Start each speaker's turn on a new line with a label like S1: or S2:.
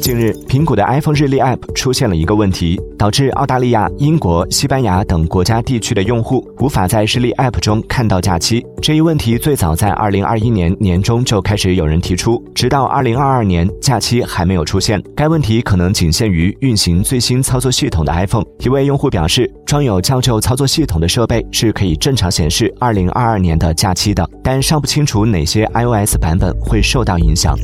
S1: 近日，苹果的 IPhone 日历 APP 出现了一个问题，导致澳大利亚、英国、西班牙等国家地区的用户无法在日历 APP 中看到假期。这一问题最早在2021年年中就开始有人提出，直到2022年假期还没有出现。该问题可能仅限于运行最新操作系统的 IPhone。一位用户表示，装有较旧操作系统的设备是可以正常显示2022年的假期的，但尚不清楚哪些 iOS 版本会受到影响。